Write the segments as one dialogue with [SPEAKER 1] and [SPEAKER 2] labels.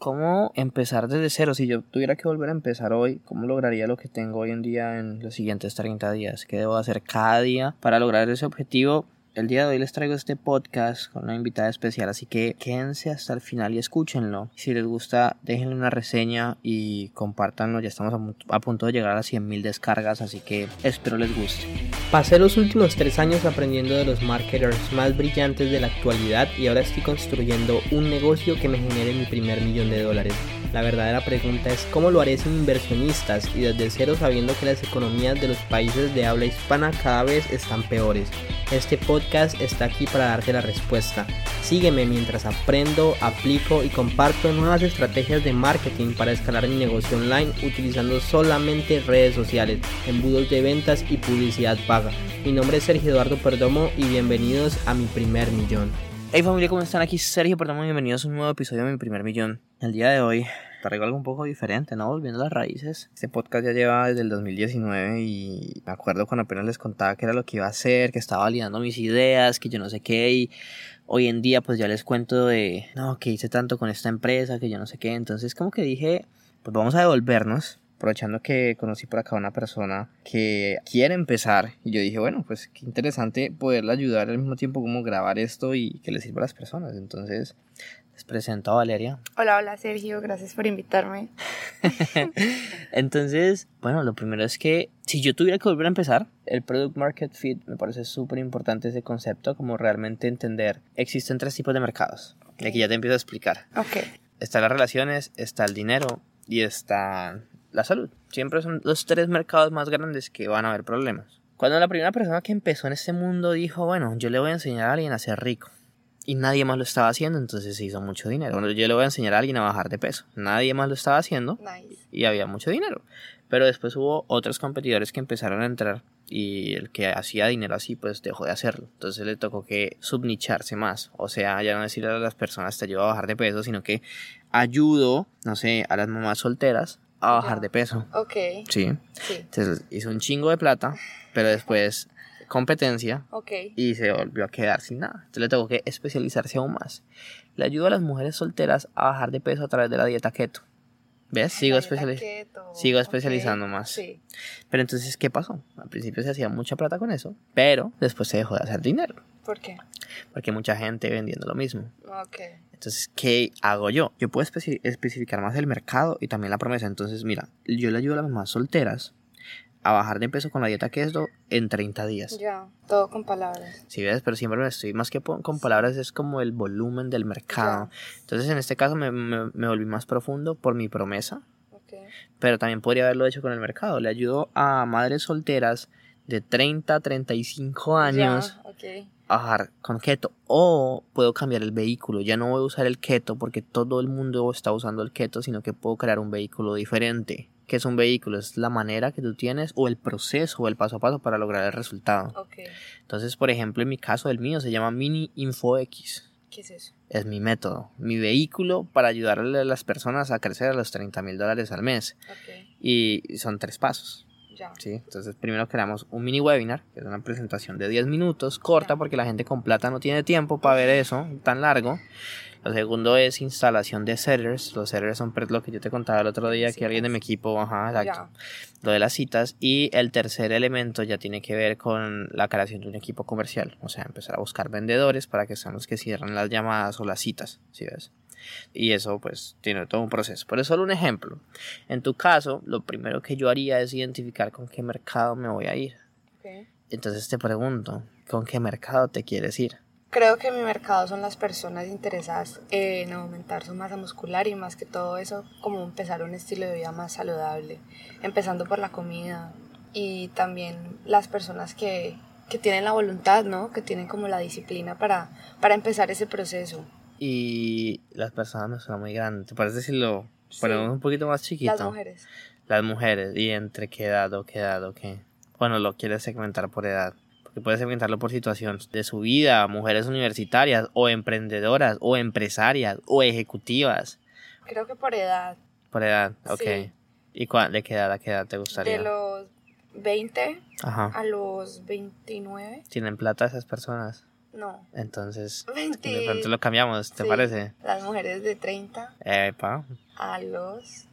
[SPEAKER 1] ¿Cómo empezar desde cero? Si yo tuviera que volver a empezar hoy, ¿cómo lograría lo que tengo hoy en día en los siguientes 30 días? ¿Qué debo hacer cada día para lograr ese objetivo? El día de hoy les traigo este podcast con una invitada especial, así que quédense hasta el final y escúchenlo. Si les gusta, déjenle una reseña y compártanlo. Ya estamos a, punto de llegar a las 100.000 descargas, así que espero les guste.
[SPEAKER 2] Pasé los últimos tres años aprendiendo de los marketers más brillantes de la actualidad y ahora estoy construyendo un negocio que me genere mi primer millón de dólares. La verdadera pregunta es cómo lo haré sin inversionistas y desde cero sabiendo que las economías de los países de habla hispana cada vez están peores. Este podcast está aquí para darte la respuesta. Sígueme mientras aprendo, aplico y comparto nuevas estrategias de marketing para escalar mi negocio online utilizando solamente redes sociales, embudos de ventas y publicidad paga. Mi nombre es Sergio Eduardo Perdomo y bienvenidos a mi primer millón.
[SPEAKER 1] Hey familia, ¿cómo están? Aquí Sergio Perdomo, bienvenidos a un nuevo episodio de mi primer millón. El día de hoy traigo algo un poco diferente, ¿no? Volviendo a las raíces. Este podcast ya lleva desde el 2019 y me acuerdo cuando apenas les contaba que era lo que iba a hacer, que estaba validando mis ideas, que yo no sé qué y hoy en día pues ya les cuento de, no, que hice tanto con esta empresa, que yo no sé qué. Entonces como que dije, pues vamos a devolvernos aprovechando que conocí por acá una persona que quiere empezar y yo dije, bueno, pues qué interesante poderle ayudar al mismo tiempo como grabar esto y que le sirva a las personas. Entonces, les presento a Valeria.
[SPEAKER 3] Hola, hola Sergio, gracias por invitarme.
[SPEAKER 1] Entonces, bueno, lo primero es que si yo tuviera que volver a empezar, el Product Market Fit me parece súper importante ese concepto, como realmente entender, existen tres tipos de mercados. De aquí ya te empiezo a explicar.
[SPEAKER 3] Ok.
[SPEAKER 1] Están las relaciones, está el dinero y está la salud. Siempre son los tres mercados más grandes que van a haber problemas. Cuando la primera persona que empezó en este mundo dijo, bueno, yo le voy a enseñar a alguien a ser rico y nadie más lo estaba haciendo, entonces se hizo mucho dinero. Bueno, yo le voy a enseñar a alguien a bajar de peso. Nadie más lo estaba haciendo y había mucho dinero. Pero después hubo otros competidores que empezaron a entrar y el que hacía dinero así pues dejó de hacerlo. Entonces le tocó que subnicharse más. O sea, ya no decirle a las personas te ayudo a bajar de peso, sino que ayudo, no sé, a las mamás solteras a bajar de peso.
[SPEAKER 3] Ok.
[SPEAKER 1] Sí. sí. Entonces hizo un chingo de plata, pero después competencia y se volvió a quedar sin nada. Entonces le tengo que especializarse aún más. Le ayudo a las mujeres solteras a bajar de peso a través de la dieta keto. ¿Ves? Sigo, sigo especializando más. Sí. Pero entonces, ¿qué pasó? Al principio se hacía mucha plata con eso, pero después se dejó de hacer dinero.
[SPEAKER 3] ¿Por qué?
[SPEAKER 1] Porque mucha gente vendiendo lo mismo.
[SPEAKER 3] Ok.
[SPEAKER 1] Entonces, ¿qué hago yo? Yo puedo especificar más el mercado y también la promesa. Entonces, mira, yo le ayudo a las mamás solteras a bajar de peso con la dieta que queso en 30 días.
[SPEAKER 3] Ya, todo con palabras.
[SPEAKER 1] Sí, ves, pero siempre me estoy, más que con palabras, es como el volumen del mercado. Entonces, en este caso me, me, volví más profundo por mi promesa. Okay. Pero también podría haberlo hecho con el mercado. Le ayudo a madres solteras de 30 a 35 años a bajar con keto. O puedo cambiar el vehículo. Ya no voy a usar el keto porque todo el mundo está usando el keto, sino que puedo crear un vehículo diferente que es un vehículo, es la manera que tú tienes o el proceso o el paso a paso para lograr el resultado. Entonces, por ejemplo, en mi caso, el mío se llama Mini Info X.
[SPEAKER 3] ¿Qué es eso?
[SPEAKER 1] Es mi método, mi vehículo para ayudarle a las personas a crecer a los 30 mil dólares al mes. Y son tres pasos.
[SPEAKER 3] Ya.
[SPEAKER 1] ¿sí? Entonces, primero creamos un mini webinar, que es una presentación de 10 minutos, corta, porque la gente con plata no tiene tiempo para ver eso tan largo. Lo segundo es instalación de setters. Los setters son lo que yo te contaba el otro día, que alguien de mi equipo, ajá, exacto. Lo de las citas. Y el tercer elemento ya tiene que ver con la creación de un equipo comercial. O sea, empezar a buscar vendedores para que sean los que cierran las llamadas o las citas, ¿sí ves? Y eso pues tiene todo un proceso. Por eso solo un ejemplo. En tu caso, lo primero que yo haría es identificar con qué mercado me voy a ir. Entonces te pregunto, ¿con qué mercado te quieres ir?
[SPEAKER 3] Creo que mi mercado son las personas interesadas en aumentar su masa muscular y más que todo eso, como empezar un estilo de vida más saludable, empezando por la comida y también las personas que, que tienen la voluntad, ¿no? Que tienen como la disciplina para, para empezar ese proceso.
[SPEAKER 1] Y las personas no son muy grandes, ¿te parece si lo ponemos un poquito más chiquito?
[SPEAKER 3] Las mujeres.
[SPEAKER 1] Las mujeres, ¿y entre qué edad o qué edad o qué? Bueno, lo quieres segmentar por edad que puede segmentarlo por situación de su vida, mujeres universitarias o emprendedoras o empresarias o ejecutivas.
[SPEAKER 3] Creo que por edad.
[SPEAKER 1] Por edad, ok. ¿Y cuál, de qué edad a qué edad te gustaría?
[SPEAKER 3] De los 20 a los 29.
[SPEAKER 1] ¿Tienen plata esas personas?
[SPEAKER 3] No.
[SPEAKER 1] Entonces, de
[SPEAKER 3] 20.
[SPEAKER 1] pronto lo cambiamos, ¿te
[SPEAKER 3] Sí.
[SPEAKER 1] parece?
[SPEAKER 3] Las mujeres de 30
[SPEAKER 1] Epa,
[SPEAKER 3] a los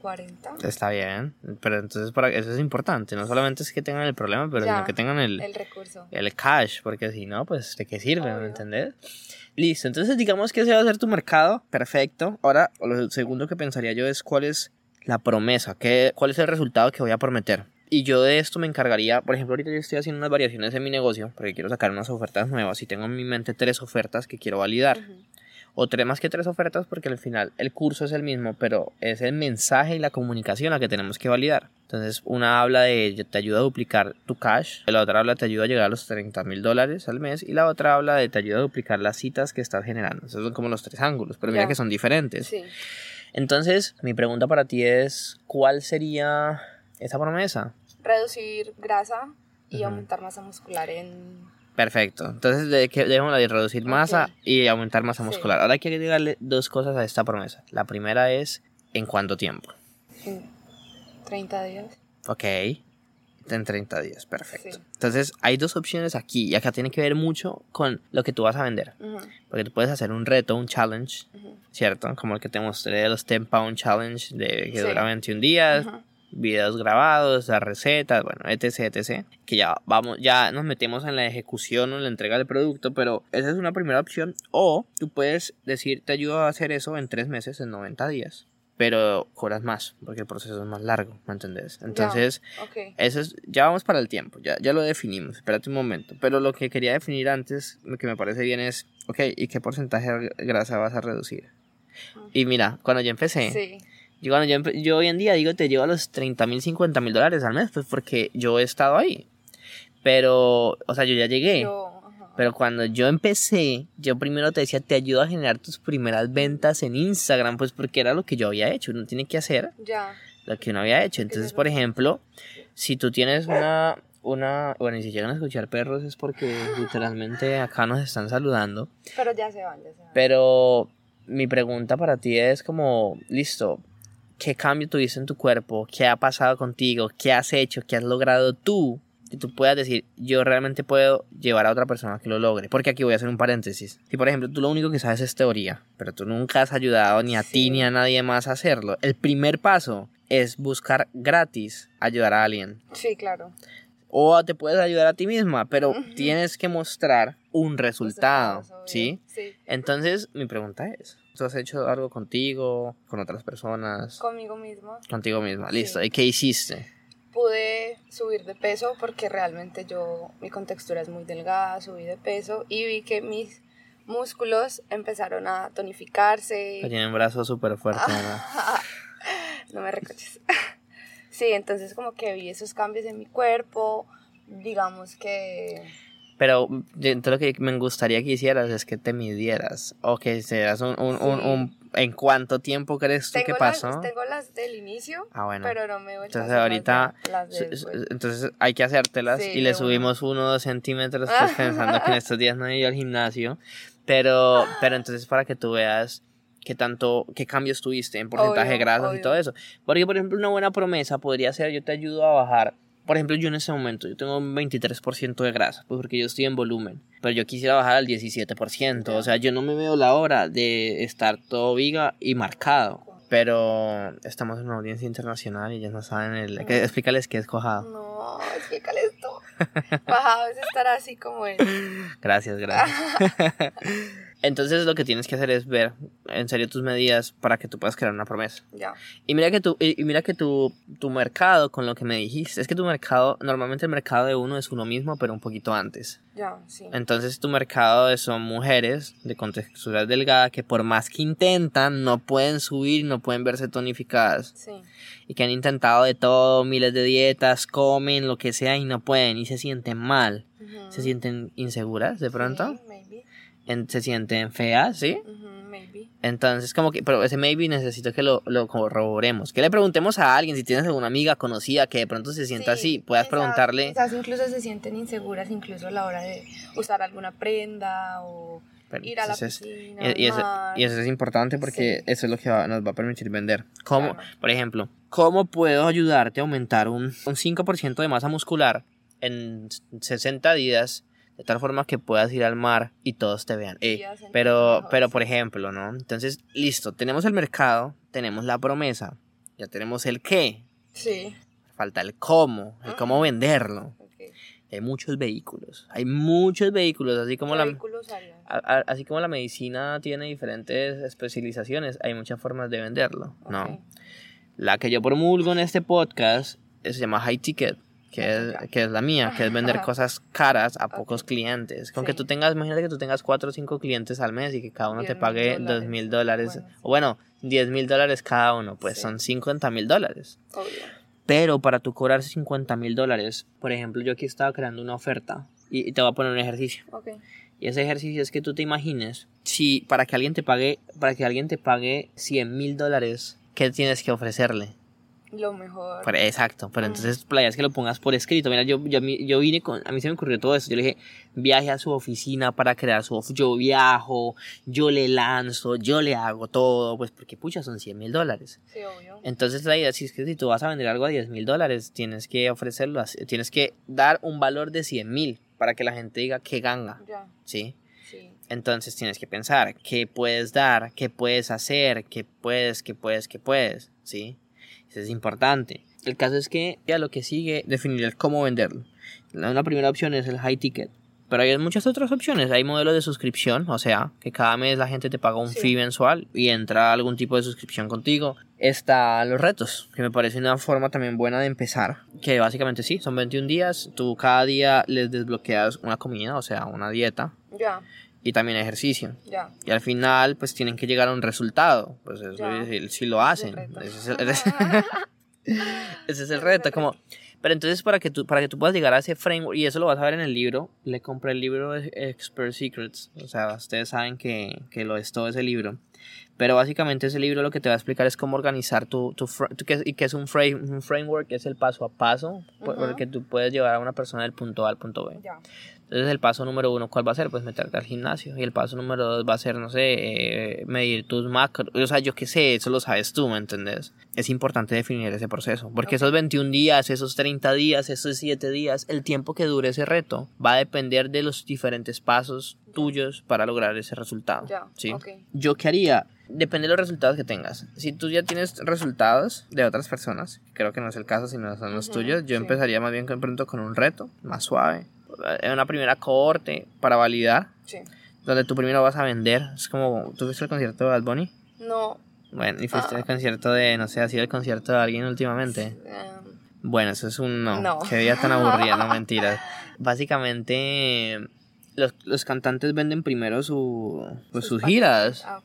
[SPEAKER 3] 40.
[SPEAKER 1] está bien. Pero entonces para eso es importante. No solamente es que tengan el problema, pero
[SPEAKER 3] Ya,
[SPEAKER 1] sino que tengan el,
[SPEAKER 3] El recurso.
[SPEAKER 1] el cash, porque si no, pues de qué sirve, ¿me entendés? Listo, entonces digamos que ese va a ser tu mercado, perfecto. Ahora, lo segundo que pensaría yo es cuál es la promesa, qué, cuál es el resultado que voy a prometer. Y yo de esto me encargaría, por ejemplo, ahorita yo estoy haciendo unas variaciones en mi negocio, porque quiero sacar unas ofertas nuevas y tengo en mi mente tres ofertas que quiero validar.
[SPEAKER 3] Ujú.
[SPEAKER 1] O tres más que tres ofertas porque al final el curso es el mismo, pero es el mensaje y la comunicación la que tenemos que validar. Entonces, una habla de te ayuda a duplicar tu cash, la otra habla te ayuda a llegar a los 30 mil dólares al mes y la otra habla de te ayuda a duplicar las citas que estás generando. Esos son como los tres ángulos, pero mira
[SPEAKER 3] Ya.
[SPEAKER 1] que son diferentes.
[SPEAKER 3] Sí.
[SPEAKER 1] Entonces, mi pregunta para ti es, ¿cuál sería esa promesa?
[SPEAKER 3] Reducir grasa y
[SPEAKER 1] Ujú.
[SPEAKER 3] aumentar masa muscular en.
[SPEAKER 1] Perfecto. Entonces, de que dejemos de reducir masa
[SPEAKER 3] Ok.
[SPEAKER 1] y aumentar masa
[SPEAKER 3] Sí.
[SPEAKER 1] muscular. Ahora que agregarle dos cosas a esta promesa. La primera es, ¿en cuánto tiempo?
[SPEAKER 3] en 30 días.
[SPEAKER 1] Ok. En 30 días, perfecto.
[SPEAKER 3] Sí.
[SPEAKER 1] Entonces, hay dos opciones aquí y acá tiene que ver mucho con lo que tú vas a vender.
[SPEAKER 3] Ujú,
[SPEAKER 1] Porque tú puedes hacer un reto, un challenge,
[SPEAKER 3] ujú,
[SPEAKER 1] ¿cierto? Como el que te mostré de los 10 Pound Challenge de que
[SPEAKER 3] Sí.
[SPEAKER 1] dura 21 días,
[SPEAKER 3] ujú.
[SPEAKER 1] Videos grabados, las recetas, bueno, etc, etc. Que ya vamos, ya nos metemos en la ejecución o en la entrega del producto, pero esa es una primera opción. O tú puedes decir, te ayudo a hacer eso en 3 meses, en 90 días. Pero cobras más, porque el proceso es más largo, ¿me entendés? Entonces,
[SPEAKER 3] Ok.
[SPEAKER 1] eso es, ya vamos para el tiempo, ya, ya lo definimos, espérate un momento. Pero lo que quería definir antes, lo que me parece bien es, ok, ¿y qué porcentaje de grasa vas a reducir? Y mira, cuando yo empecé,
[SPEAKER 3] Sí.
[SPEAKER 1] Yo, cuando yo, yo hoy en día digo, te llevo a los 30 mil, 50 mil dólares al mes, pues porque yo he estado ahí. Pero, o sea, yo ya llegué.
[SPEAKER 3] Yo.
[SPEAKER 1] Pero cuando yo empecé, yo primero te decía, te ayudo a generar tus primeras ventas en Instagram, pues porque era lo que yo había hecho. Uno tiene que hacer
[SPEAKER 3] Ya.
[SPEAKER 1] lo que uno había hecho. Entonces, por ejemplo, si tú tienes una, una, bueno, y si llegan a escuchar perros es porque literalmente acá nos están saludando.
[SPEAKER 3] Pero ya se van, ya se van.
[SPEAKER 1] Pero mi pregunta para ti es como, listo, ¿qué cambio tuviste en tu cuerpo? ¿Qué ha pasado contigo? ¿Qué has hecho? ¿Qué has logrado tú? Que tú puedas decir, yo realmente puedo llevar a otra persona a que lo logre. Porque aquí voy a hacer un paréntesis. Si, por ejemplo, tú lo único que sabes es teoría, pero tú nunca has ayudado ni a ti ni a nadie más a hacerlo, el primer paso es buscar gratis ayudar a alguien.
[SPEAKER 3] Sí, claro.
[SPEAKER 1] O te puedes ayudar a ti misma, pero tienes que mostrar un resultado,
[SPEAKER 3] Resultados, obvio.
[SPEAKER 1] ¿sí?
[SPEAKER 3] Sí.
[SPEAKER 1] Entonces, mi pregunta es, ¿tú has hecho algo contigo, con otras personas,
[SPEAKER 3] Conmigo misma.
[SPEAKER 1] contigo misma?
[SPEAKER 3] Sí.
[SPEAKER 1] Listo, ¿y qué hiciste?
[SPEAKER 3] Pude subir de peso porque realmente yo, mi contextura es muy delgada, subí de peso y vi que mis músculos empezaron a tonificarse.
[SPEAKER 1] Tienen brazos súper fuertes, ¿verdad?
[SPEAKER 3] no me recoches. sí, entonces como que vi esos cambios en mi cuerpo, digamos que...
[SPEAKER 1] Pero yo- entonces lo que me gustaría que hicieras es que te midieras, o que hicieras un, un, un,
[SPEAKER 3] Sí.
[SPEAKER 1] un- ¿En cuánto tiempo crees tú que
[SPEAKER 3] Tengo
[SPEAKER 1] pasó?
[SPEAKER 3] las, tengo las del inicio,
[SPEAKER 1] Ah, bueno.
[SPEAKER 3] pero no me vuelto a
[SPEAKER 1] Entonces ahorita,
[SPEAKER 3] las, de- las de
[SPEAKER 1] entonces hay que hacértelas
[SPEAKER 3] Sí,
[SPEAKER 1] y le
[SPEAKER 3] de
[SPEAKER 1] subimos uno o dos centímetros pues, pensando que en estos días no he ido al gimnasio. Pero, pero entonces para que tú veas qué tanto, qué cambios tuviste en porcentaje de
[SPEAKER 3] Obvio,
[SPEAKER 1] grasas y
[SPEAKER 3] obvio.
[SPEAKER 1] todo eso. Porque, por ejemplo, una buena promesa podría ser yo te ayudo a bajar. Por ejemplo, yo en este momento, yo tengo un 23% de grasa, pues porque yo estoy en volumen, pero yo quisiera bajar al 17%, o sea, yo no me veo la hora de estar todo viga y marcado. Pero estamos en una audiencia internacional y ellos no saben el... que- Explícales qué es cojado.
[SPEAKER 3] No, explícale esto. Bajado es estar así como él.
[SPEAKER 1] Gracias, gracias. Entonces lo que tienes que hacer es ver en serio tus medidas para que tú puedas crear una promesa.
[SPEAKER 3] Ya.
[SPEAKER 1] Y mira que tu, y y mira que tu, tu mercado, con lo que me dijiste, es que tu mercado, normalmente el mercado de uno es uno mismo, pero un poquito antes.
[SPEAKER 3] Ya, sí.
[SPEAKER 1] Entonces tu mercado son mujeres de contextura delgada que por más que intentan, no pueden subir, no pueden verse tonificadas.
[SPEAKER 3] Sí.
[SPEAKER 1] Y que han intentado de todo, miles de dietas, comen, lo que sea, y no pueden, y se sienten mal.
[SPEAKER 3] Ujú.
[SPEAKER 1] Se sienten inseguras de pronto.
[SPEAKER 3] Sí,
[SPEAKER 1] se sienten feas, ¿sí?
[SPEAKER 3] Ujú, maybe.
[SPEAKER 1] Entonces, como que, pero ese maybe necesito que lo, lo corroboremos. Que le preguntemos a alguien, si tienes alguna amiga conocida que de pronto se sienta
[SPEAKER 3] Sí,
[SPEAKER 1] así, puedas
[SPEAKER 3] quizás-
[SPEAKER 1] preguntarle.
[SPEAKER 3] Quizás incluso se sienten inseguras, incluso a la hora de usar alguna prenda o
[SPEAKER 1] Pero
[SPEAKER 3] ir a la
[SPEAKER 1] entonces,
[SPEAKER 3] piscina.
[SPEAKER 1] y, y eso, y eso es importante porque
[SPEAKER 3] Sí.
[SPEAKER 1] eso es lo que va- nos va a permitir vender. ¿Cómo,
[SPEAKER 3] Claro.
[SPEAKER 1] por ejemplo, cómo puedo ayudarte a aumentar un, un 5% de masa muscular en 60 días de tal forma que puedas ir al mar y todos te vean. Eh, pero, pero por ejemplo, ¿no? Entonces, listo, tenemos el mercado, tenemos la promesa, ya tenemos el qué,
[SPEAKER 3] Sí.
[SPEAKER 1] falta el cómo, el cómo venderlo.
[SPEAKER 3] ok.
[SPEAKER 1] Hay muchos vehículos, hay muchos vehículos, así como
[SPEAKER 3] ¿Qué
[SPEAKER 1] la... a- a- Así como la medicina tiene diferentes especializaciones, hay muchas formas de venderlo, ¿no? La que yo promulgo en este podcast eh, se llama High Ticket, que es, que es la mía, que es vender cosas caras a pocos clientes. Con que tú tengas, imagínate que tú tengas 4 o 5 clientes al mes y que cada uno te
[SPEAKER 3] 10.000
[SPEAKER 1] pague. 2 mil dólares, o bueno, 10 mil dólares cada uno, pues
[SPEAKER 3] Sí.
[SPEAKER 1] son 50 mil dólares. Pero para tú cobrar 50 mil dólares, por ejemplo, yo aquí estaba creando una oferta y, y te voy a poner un ejercicio. Y ese ejercicio es que tú te imagines si para que alguien te pague, para que alguien te pague 100 mil dólares, ¿qué tienes que ofrecerle?
[SPEAKER 3] Lo mejor.
[SPEAKER 1] Pero, exacto, pero
[SPEAKER 3] Mm.
[SPEAKER 1] entonces la idea es que lo pongas por escrito. Mira, yo, yo, yo vine con, a mí se me ocurrió todo eso. Yo le dije, viaje a su oficina para crear su of- Yo viajo, yo le lanzo, yo le hago todo, pues porque pucha, son 100 mil dólares.
[SPEAKER 3] Sí, obvio.
[SPEAKER 1] Entonces la idea si es que si tú vas a vender algo a 10 mil dólares, tienes que ofrecerlo, así- tienes que dar un valor de 100 mil para que la gente diga que ganga,
[SPEAKER 3] Ya.
[SPEAKER 1] ¿sí?
[SPEAKER 3] Sí.
[SPEAKER 1] Entonces tienes que pensar qué puedes dar, qué puedes hacer, qué puedes, qué puedes, qué puedes, ¿sí? Eso es importante. El caso es que ya lo que sigue, definir el cómo venderlo. Una primera opción es el high ticket. Pero hay muchas otras opciones. Hay modelos de suscripción, o sea, que cada mes la gente te paga un
[SPEAKER 3] Sí.
[SPEAKER 1] fee mensual y entra algún tipo de suscripción contigo. Está los retos, que me parece una forma también buena de empezar. Que básicamente sí, son 21 días. Tú cada día les desbloqueas una comida, o sea, una dieta
[SPEAKER 3] Ya.
[SPEAKER 1] Y también ejercicio.
[SPEAKER 3] Ya.
[SPEAKER 1] Y al final, pues tienen que llegar a un resultado. Pues eso si lo hacen. Ese es el, ese es el reto. Como, pero entonces para que, tú, para que tú puedas llegar a ese framework, y eso lo vas a ver en el libro, le compré el libro Expert Secrets. O sea, ustedes saben que, que lo es todo ese libro. Pero básicamente ese libro lo que te va a explicar es cómo organizar tu, tu, que, y que es un, frame, un framework, que es el paso a paso, por- por el que tú puedes llevar a una persona del punto A al punto B.
[SPEAKER 3] Ya.
[SPEAKER 1] Entonces el paso número uno, ¿cuál va a ser? Pues meterte al gimnasio. Y el paso número dos va a ser, no sé, eh, medir tus macros. O sea, yo qué sé, eso lo sabes tú, ¿me entendés? Es importante definir ese proceso. Porque
[SPEAKER 3] Ok.
[SPEAKER 1] esos 21 días, esos 30 días, esos 7 días, el tiempo que dure ese reto va a depender de los diferentes pasos tuyos para lograr ese resultado.
[SPEAKER 3] Ya.
[SPEAKER 1] ¿sí?
[SPEAKER 3] Ok.
[SPEAKER 1] Yo qué haría, depende de los resultados que tengas. Si tú ya tienes resultados de otras personas, creo que no es el caso, sino son los tuyos, yo
[SPEAKER 3] sí.
[SPEAKER 1] empezaría más bien con pronto con un reto más suave. En una primera cohorte para validar,
[SPEAKER 3] Sí.
[SPEAKER 1] donde tú primero vas a vender. Es como, ¿tú fuiste al concierto de Bad Bunny?
[SPEAKER 3] No.
[SPEAKER 1] Bueno, y fuiste
[SPEAKER 3] Ah.
[SPEAKER 1] al concierto de, no sé, ha sido el concierto de alguien últimamente.
[SPEAKER 3] em,
[SPEAKER 1] Bueno, eso es un no.
[SPEAKER 3] No.
[SPEAKER 1] Qué vida tan aburrida, no mentiras. Básicamente, los, los cantantes venden primero su, pues, sus giras.
[SPEAKER 3] Ah.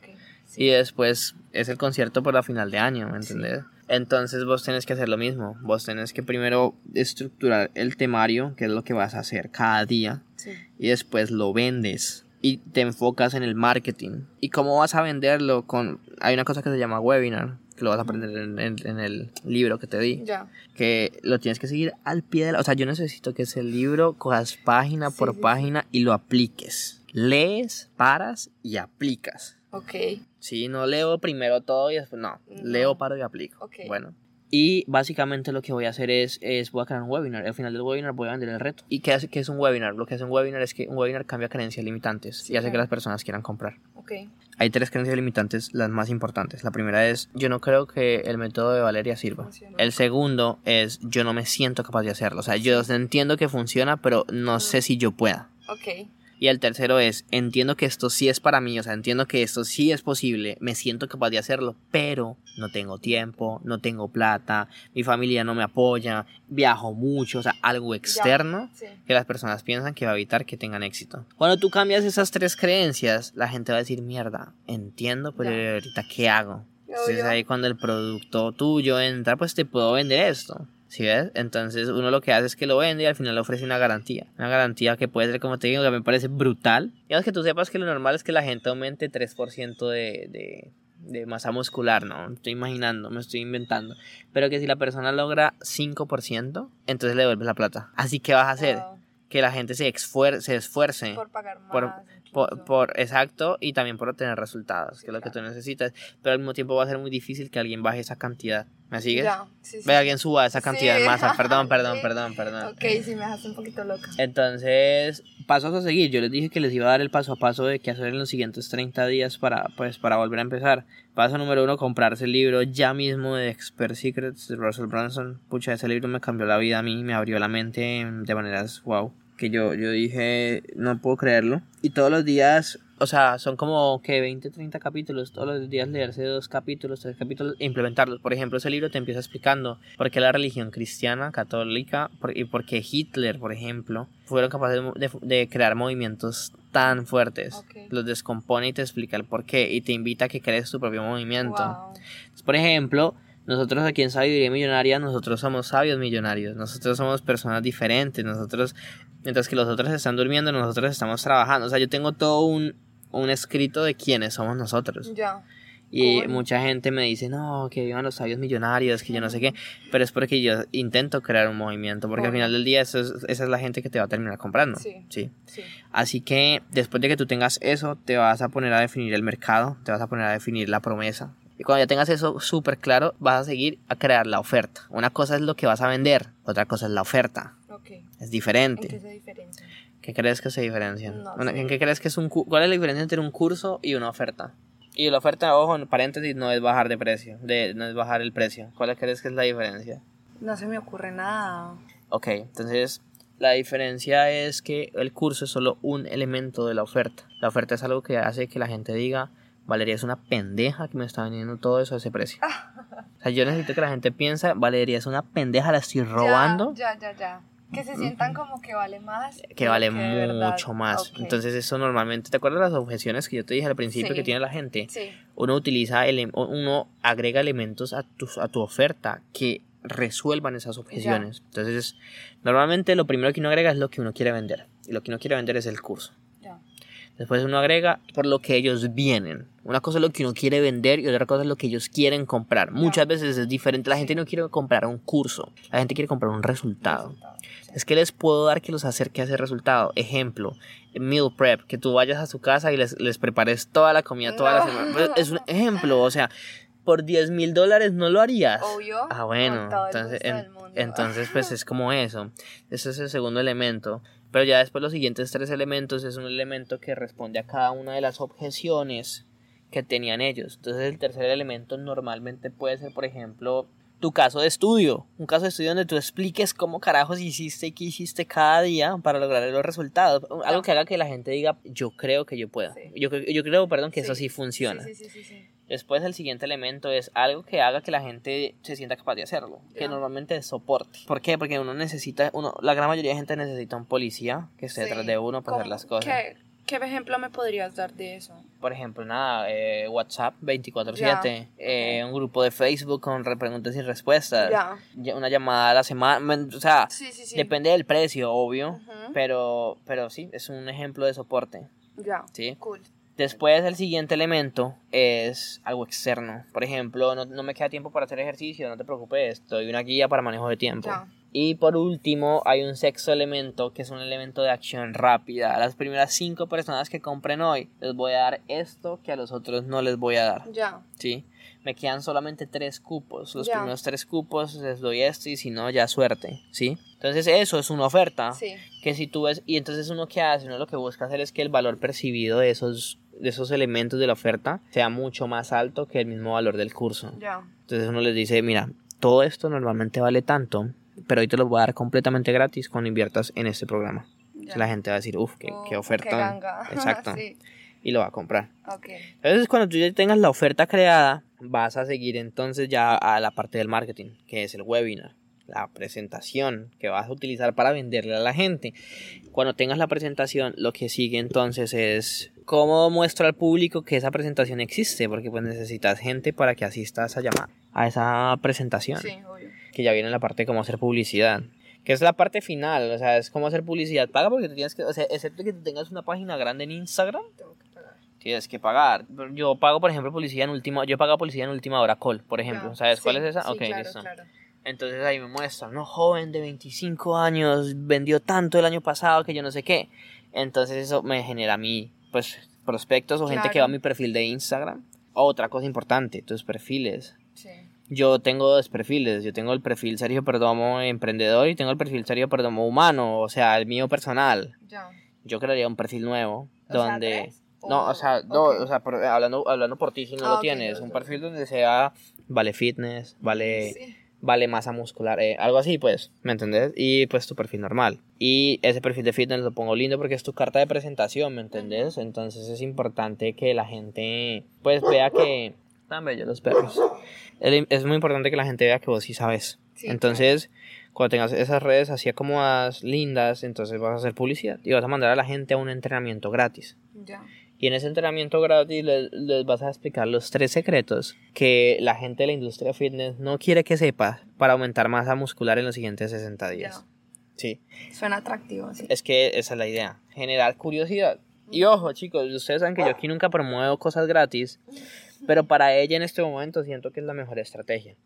[SPEAKER 1] Y después es el concierto por la final de año, ¿me entendés? Entonces vos tenés que hacer lo mismo. Vos tenés que primero estructurar el temario, que es lo que vas a hacer cada día,
[SPEAKER 3] Sí.
[SPEAKER 1] y después lo vendes. Y te enfocas en el marketing. ¿Y cómo vas a venderlo? Con Hay una cosa que se llama webinar, que lo vas a aprender en, en- en el libro que te di.
[SPEAKER 3] Ya.
[SPEAKER 1] Que lo tienes que seguir al pie de la... O sea, yo necesito que ese libro cojas página
[SPEAKER 3] Sí,
[SPEAKER 1] por
[SPEAKER 3] sí,
[SPEAKER 1] página y lo apliques. Lees, paras y aplicas.
[SPEAKER 3] Ok.
[SPEAKER 1] Sí, no leo primero todo y después no.
[SPEAKER 3] No.
[SPEAKER 1] Leo, paro y aplico.
[SPEAKER 3] Ok.
[SPEAKER 1] Bueno. Y básicamente lo que voy a hacer es, es voy a crear un webinar. Al final del webinar voy a vender el reto. ¿Y qué, hace, qué es un webinar? Lo que hace un webinar es que un webinar cambia creencias limitantes
[SPEAKER 3] Sí,
[SPEAKER 1] y hace que las personas quieran comprar.
[SPEAKER 3] Ok.
[SPEAKER 1] Hay tres creencias limitantes, las más importantes. La primera es, yo no creo que el método de Valeria sirva.
[SPEAKER 3] Funciona.
[SPEAKER 1] El segundo es, yo no me siento capaz de hacerlo. O sea, yo entiendo que funciona, pero no sé si yo pueda.
[SPEAKER 3] Ok.
[SPEAKER 1] Y el tercero es, entiendo que esto sí es para mí, o sea, entiendo que esto sí es posible, me siento capaz de hacerlo, pero no tengo tiempo, no tengo plata, mi familia no me apoya, viajo mucho, o sea, algo externo
[SPEAKER 3] Sí.
[SPEAKER 1] que las personas piensan que va a evitar que tengan éxito. Cuando tú cambias esas tres creencias, la gente va a decir, mierda, entiendo, pero
[SPEAKER 3] Ya.
[SPEAKER 1] ahorita ¿qué hago? Entonces
[SPEAKER 3] Obvio.
[SPEAKER 1] ahí cuando el producto tuyo entra, pues te puedo vender esto. ¿Sí ves? Entonces uno lo que hace es que lo vende y al final le ofrece una garantía. Una garantía que puede ser, como te digo, que me parece brutal. Digamos que tú sepas que lo normal es que la gente aumente 3% de, de, de masa muscular, ¿no? Estoy imaginando, me estoy inventando. Pero que si la persona logra 5%, entonces le devuelves la plata. Así que vas a hacer
[SPEAKER 3] Wow.
[SPEAKER 1] que la gente se, exfuer- se esfuerce
[SPEAKER 3] Por pagar más.
[SPEAKER 1] por-. Por, por, exacto, y también por obtener resultados, que es lo que tú necesitas. Pero al mismo tiempo va a ser muy difícil que alguien baje esa cantidad. ¿Me sigues?
[SPEAKER 3] Ya, sí, sí,
[SPEAKER 1] Ve, alguien suba esa cantidad de masa. Perdón, perdón, perdón, perdón.
[SPEAKER 3] Ok, sí, me dejaste un poquito loca.
[SPEAKER 1] Entonces, pasos a seguir. Yo les dije que les iba a dar el paso a paso de qué hacer en los siguientes 30 días para, pues, para volver a empezar. Paso número uno, comprarse el libro ya mismo de Expert Secrets de Russell Brunson. Pucha, ese libro me cambió la vida a mí, me abrió la mente de maneras wow. Que yo, yo dije, no puedo creerlo. Y todos los días, o sea, son como que 20, 30 capítulos. Todos los días leerse dos capítulos, tres capítulos e implementarlos. Por ejemplo, ese libro te empieza explicando por qué la religión cristiana, católica por- y por qué Hitler, por ejemplo, fueron capaces de, de crear movimientos tan fuertes.
[SPEAKER 3] Ok.
[SPEAKER 1] Los descompone y te explica el por qué y te invita a que crees tu propio movimiento.
[SPEAKER 3] Wow.
[SPEAKER 1] Entonces, Por ejemplo, nosotros aquí en Sabiduría Millonaria, nosotros somos sabios millonarios, nosotros somos personas diferentes, nosotros, mientras que los otros están durmiendo, nosotros estamos trabajando. O sea, yo tengo todo un, un escrito de quiénes somos nosotros.
[SPEAKER 3] Ya.
[SPEAKER 1] Y
[SPEAKER 3] Cool.
[SPEAKER 1] mucha gente me dice, no, que vivan los sabios millonarios, que yo no sé qué, pero es porque yo intento crear un movimiento, porque al
[SPEAKER 3] Cool.
[SPEAKER 1] final del día eso es- esa es la gente que te va a terminar comprando.
[SPEAKER 3] Sí.
[SPEAKER 1] ¿sí?
[SPEAKER 3] Sí.
[SPEAKER 1] Así que después de que tú tengas eso, te vas a poner a definir el mercado, te vas a poner a definir la promesa. Y cuando ya tengas eso súper claro, vas a seguir a crear la oferta. Una cosa es lo que vas a vender, otra cosa es la oferta.
[SPEAKER 3] Ok.
[SPEAKER 1] Es
[SPEAKER 3] ¿En
[SPEAKER 1] diferente.
[SPEAKER 3] qué se diferencia?
[SPEAKER 1] ¿Qué crees que se diferencian?
[SPEAKER 3] No
[SPEAKER 1] Una-
[SPEAKER 3] sé.
[SPEAKER 1] ¿En qué crees que es un cu- ¿Cuál es la diferencia entre un curso y una oferta? Y la oferta, ojo, en paréntesis, no es bajar de precio, de, no es bajar el precio. ¿Cuál crees que es la diferencia?
[SPEAKER 3] No se me ocurre nada.
[SPEAKER 1] Ok, entonces la diferencia es que el curso es solo un elemento de la oferta. La oferta es algo que hace que la gente diga, Valeria es una pendeja que me está vendiendo todo eso a ese precio. O sea, yo necesito que la gente piense, Valeria es una pendeja, la estoy robando.
[SPEAKER 3] Ya, ya, ya, ya. Que se sientan como que vale más.
[SPEAKER 1] que vale mucho más. Entonces eso normalmente, ¿te acuerdas las objeciones que yo te dije al principio
[SPEAKER 3] Sí.
[SPEAKER 1] que tiene la gente?
[SPEAKER 3] Sí.
[SPEAKER 1] Uno utiliza, ele- uno agrega elementos a tu, a tu oferta que resuelvan esas objeciones. Entonces, normalmente lo primero que uno agrega es lo que uno quiere vender. Y lo que uno quiere vender es el curso. Después uno agrega por lo que ellos vienen. Una cosa es lo que uno quiere vender y otra cosa es lo que ellos quieren comprar. Muchas veces es diferente. La gente no quiere comprar un curso. La gente quiere comprar un resultado. Es que les puedo dar que los acerque a ese resultado. Ejemplo, meal prep, que tú vayas a su casa y les, les prepares toda la comida toda la semana. Pues, Es un ejemplo, o sea, por 10 mil dólares no lo harías.
[SPEAKER 3] Obvio.
[SPEAKER 1] Ah, bueno, entonces, en- entonces pues es como eso. Ese es el segundo elemento. Pero ya después los siguientes tres elementos es un elemento que responde a cada una de las objeciones que tenían ellos. Entonces el tercer elemento normalmente puede ser, por ejemplo, tu caso de estudio. Un caso de estudio donde tú expliques cómo carajos hiciste y qué hiciste cada día para lograr los resultados. Algo que haga que la gente diga, yo creo que yo puedo.
[SPEAKER 3] Sí.
[SPEAKER 1] Yo, yo creo, perdón, que
[SPEAKER 3] Sí.
[SPEAKER 1] eso sí funciona.
[SPEAKER 3] Sí.
[SPEAKER 1] Después el siguiente elemento es algo que haga que la gente se sienta capaz de hacerlo, que
[SPEAKER 3] Ya.
[SPEAKER 1] normalmente es soporte. ¿Por qué? Porque uno necesita, uno, la gran mayoría de gente necesita un policía que esté
[SPEAKER 3] Sí.
[SPEAKER 1] detrás de uno para hacer
[SPEAKER 3] ¿Cómo-
[SPEAKER 1] las cosas.
[SPEAKER 3] ¿Qué, ¿Qué ejemplo me podrías dar de eso?
[SPEAKER 1] Por ejemplo, nada, eh, WhatsApp 24/7, eh, un grupo de Facebook con re- preguntas y respuestas,
[SPEAKER 3] ya-
[SPEAKER 1] una llamada a la semana, o sea,
[SPEAKER 3] Sí, sí,
[SPEAKER 1] depende del precio, obvio,
[SPEAKER 3] Ujú.
[SPEAKER 1] pero, pero sí, es un ejemplo de soporte,
[SPEAKER 3] Ya.
[SPEAKER 1] ¿sí?
[SPEAKER 3] Cool.
[SPEAKER 1] Después el siguiente elemento es algo externo. Por ejemplo, no, no me queda tiempo para hacer ejercicio, no te preocupes, doy una guía para manejo de tiempo.
[SPEAKER 3] Ya.
[SPEAKER 1] Y por último hay un sexto elemento que es un elemento de acción rápida. A las primeras cinco personas que compren hoy les voy a dar esto que a los otros no les voy a dar.
[SPEAKER 3] Ya.
[SPEAKER 1] ¿sí? Me quedan solamente tres cupos. Los
[SPEAKER 3] Ya.
[SPEAKER 1] primeros tres cupos les doy esto y si no, ya suerte, ¿sí? Entonces eso es una oferta
[SPEAKER 3] Sí.
[SPEAKER 1] que si tú ves, y entonces uno que hace, uno lo que busca hacer es que el valor percibido de esos, de esos elementos de la oferta sea mucho más alto que el mismo valor del curso. Entonces uno les dice, mira, todo esto normalmente vale tanto, pero hoy te lo voy a dar completamente gratis cuando inviertas en este programa. La gente va a decir, uff, qué,
[SPEAKER 3] Oh,
[SPEAKER 1] qué oferta.
[SPEAKER 3] ganga.
[SPEAKER 1] Exacto.
[SPEAKER 3] sí.
[SPEAKER 1] Y lo va a comprar.
[SPEAKER 3] Ok.
[SPEAKER 1] Entonces cuando tú ya tengas la oferta creada, vas a seguir entonces ya a la parte del marketing, que es el webinar, la presentación que vas a utilizar para venderle a la gente. Cuando tengas la presentación, lo que sigue entonces es cómo muestro al público que esa presentación existe, porque pues necesitas gente para que asista a esa llamada, a esa presentación,
[SPEAKER 3] Sí, obvio.
[SPEAKER 1] que ya viene la parte de cómo hacer publicidad. Que es la parte final, o sea, es cómo hacer publicidad. Paga porque tú tienes que, o sea, excepto que tú tengas una página grande en Instagram,
[SPEAKER 3] Tengo que pagar.
[SPEAKER 1] tienes que pagar. Yo pago, por ejemplo, publicidad en última, yo pago publicidad en última hora call, por ejemplo. ¿Sabes
[SPEAKER 3] Sí,
[SPEAKER 1] cuál es esa?
[SPEAKER 3] sí,
[SPEAKER 1] ok,
[SPEAKER 3] claro,
[SPEAKER 1] listo.
[SPEAKER 3] claro.
[SPEAKER 1] Entonces ahí me muestran, no, joven de 25 años, vendió tanto el año pasado que yo no sé qué. Entonces eso me genera a mí pues, prospectos o gente que va a mi perfil de Instagram. Otra cosa importante, tus perfiles.
[SPEAKER 3] Sí.
[SPEAKER 1] Yo tengo dos perfiles. Yo tengo el perfil Sergio Perdomo emprendedor y tengo el perfil Sergio Perdomo humano, o sea, el mío personal.
[SPEAKER 3] Ya.
[SPEAKER 1] Yo crearía un perfil nuevo
[SPEAKER 3] O sea,
[SPEAKER 1] donde...
[SPEAKER 3] ¿tres?
[SPEAKER 1] No, o sea, no, o sea, por- hablando, hablando por ti si no
[SPEAKER 3] Ah,
[SPEAKER 1] lo tienes, un perfil donde sea vale fitness, vale
[SPEAKER 3] Sí.
[SPEAKER 1] Vale masa muscular, eh, algo así pues, ¿me entendés? Y pues tu perfil normal. Y ese perfil de fitness lo pongo lindo porque es tu carta de presentación, ¿me entendés? Entonces es importante que la gente pues vea que... Tan bellos los perros. Es muy importante que la gente vea que vos sí sabes.
[SPEAKER 3] Sí,
[SPEAKER 1] entonces, cuando tengas esas redes así acomodadas, lindas, entonces vas a hacer publicidad y vas a mandar a la gente a un entrenamiento gratis.
[SPEAKER 3] Ya.
[SPEAKER 1] Y en ese entrenamiento gratis les, les vas a explicar los tres secretos que la gente de la industria fitness no quiere que sepas para aumentar masa muscular en los siguientes 60 días.
[SPEAKER 3] Ya.
[SPEAKER 1] Sí,
[SPEAKER 3] Suena atractivo, sí.
[SPEAKER 1] es que esa es la idea, generar curiosidad. Y ojo, chicos, ustedes saben que yo aquí nunca promuevo cosas gratis, pero para ella en este momento siento que es la mejor estrategia.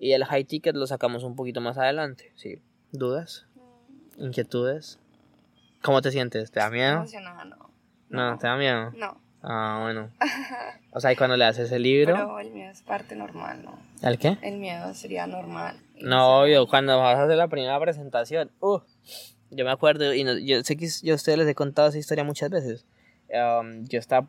[SPEAKER 1] Y el high ticket lo sacamos un poquito más adelante, sí. ¿Dudas? ¿Inquietudes? ¿Cómo te sientes? ¿Te da miedo?
[SPEAKER 3] Emocionada, no.
[SPEAKER 1] No, ¿te da miedo?
[SPEAKER 3] No.
[SPEAKER 1] Ah, bueno. O sea, y cuando le haces el libro,
[SPEAKER 3] Pero el miedo es parte normal, ¿no?
[SPEAKER 1] ¿el qué?
[SPEAKER 3] El miedo sería normal.
[SPEAKER 1] No, obvio, cuando vas a hacer la primera presentación, uh, yo me acuerdo, y no- yo sé que yo a ustedes les he contado esa historia muchas veces. Um, yo, estaba,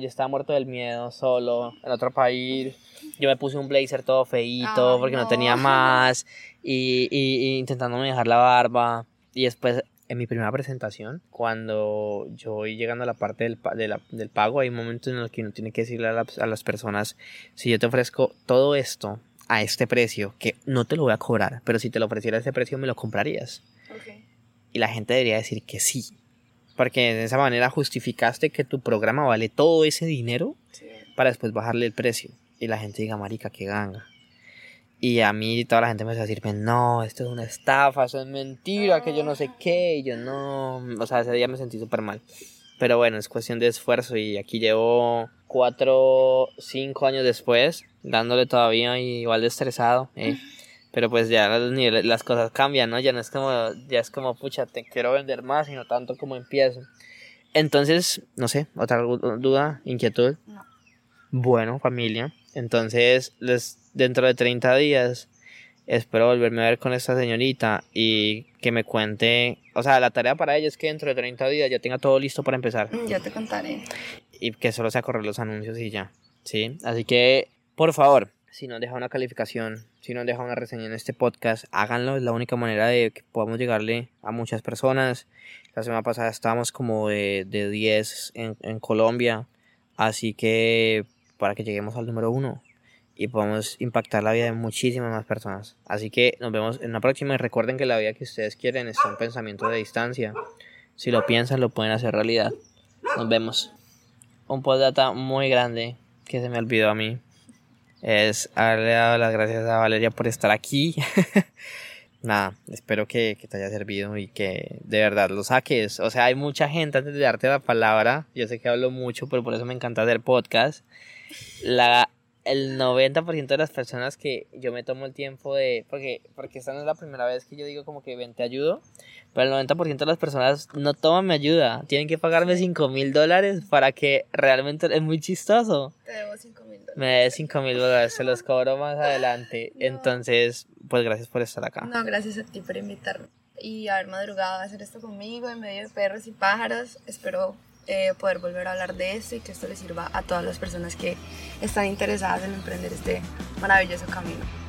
[SPEAKER 1] yo estaba muerto del miedo, solo, en otro país. Yo me puse un blazer todo feíto
[SPEAKER 3] Ay,
[SPEAKER 1] porque no.
[SPEAKER 3] no.
[SPEAKER 1] tenía más, y, y, y intentándome dejar la barba. Y después, en mi primera presentación, cuando yo voy llegando a la parte del, pa- de la- del pago, hay momentos en los que uno tiene que decirle a, las- a las personas, si yo te ofrezco todo esto a este precio, que no te lo voy a cobrar, pero si te lo ofreciera a ese precio me lo comprarías. Y la gente debería decir que sí. Porque de esa manera justificaste que tu programa vale todo ese dinero
[SPEAKER 3] Sí.
[SPEAKER 1] para después bajarle el precio. Y la gente diga, marica, qué ganga. Y a mí toda la gente me va a decirme, no, esto es una estafa, eso es mentira, que yo no sé qué. Y yo no, o sea, ese día me sentí súper mal. Pero bueno, es cuestión de esfuerzo y aquí llevo cuatro, cinco años después, dándole todavía igual de estresado. eh. Pero pues ya los niveles- las cosas cambian, ¿no? Ya no es como, ya es como, pucha, te quiero vender más, sino tanto como empiezo. Entonces, no sé, otra du- duda, inquietud.
[SPEAKER 3] No.
[SPEAKER 1] Bueno, familia. Entonces, les, dentro de 30 días, espero volverme a ver con esta señorita y que me cuente. O sea, la tarea para ella es que dentro de 30 días ya tenga todo listo para empezar
[SPEAKER 3] Mm, Ya te contaré.
[SPEAKER 1] y que solo sea correr los anuncios y ya. ¿Sí? Así que, por favor, si nos deja una calificación, si nos deja una reseña en este podcast, háganlo. Es la única manera de que podamos llegarle a muchas personas. La semana pasada estábamos como de, de 10 en, en Colombia. Así que para que lleguemos al número uno y podamos impactar la vida de muchísimas más personas. Así que nos vemos en la próxima y recuerden que la vida que ustedes quieren está un pensamiento de distancia. Si lo piensan, lo pueden hacer realidad. Nos vemos un postdata muy grande que se me olvidó a mí es haberle dado las gracias a Valeria por estar aquí. Nada, espero que, que te haya servido y que de verdad lo saques. O sea, hay mucha gente antes de darte la palabra. Yo sé que hablo mucho, pero por eso me encanta hacer podcast. La, el 90% de las personas que yo me tomo el tiempo de... Porque, porque esta no es la primera vez que yo digo como que ven, te ayudo. Pero el 90% de las personas no toman mi ayuda. Tienen que pagarme 5 mil dólares para que realmente es muy chistoso.
[SPEAKER 3] Te debo 5 mil dólares.
[SPEAKER 1] Me dé 5 mil dólares, se los cobro más adelante. Entonces, pues gracias por estar acá.
[SPEAKER 3] No, gracias a ti por invitarme y haber madrugado a hacer esto conmigo en medio de perros y pájaros. Espero eh, poder volver a hablar de esto y que esto les sirva a todas las personas que están interesadas en emprender este maravilloso camino.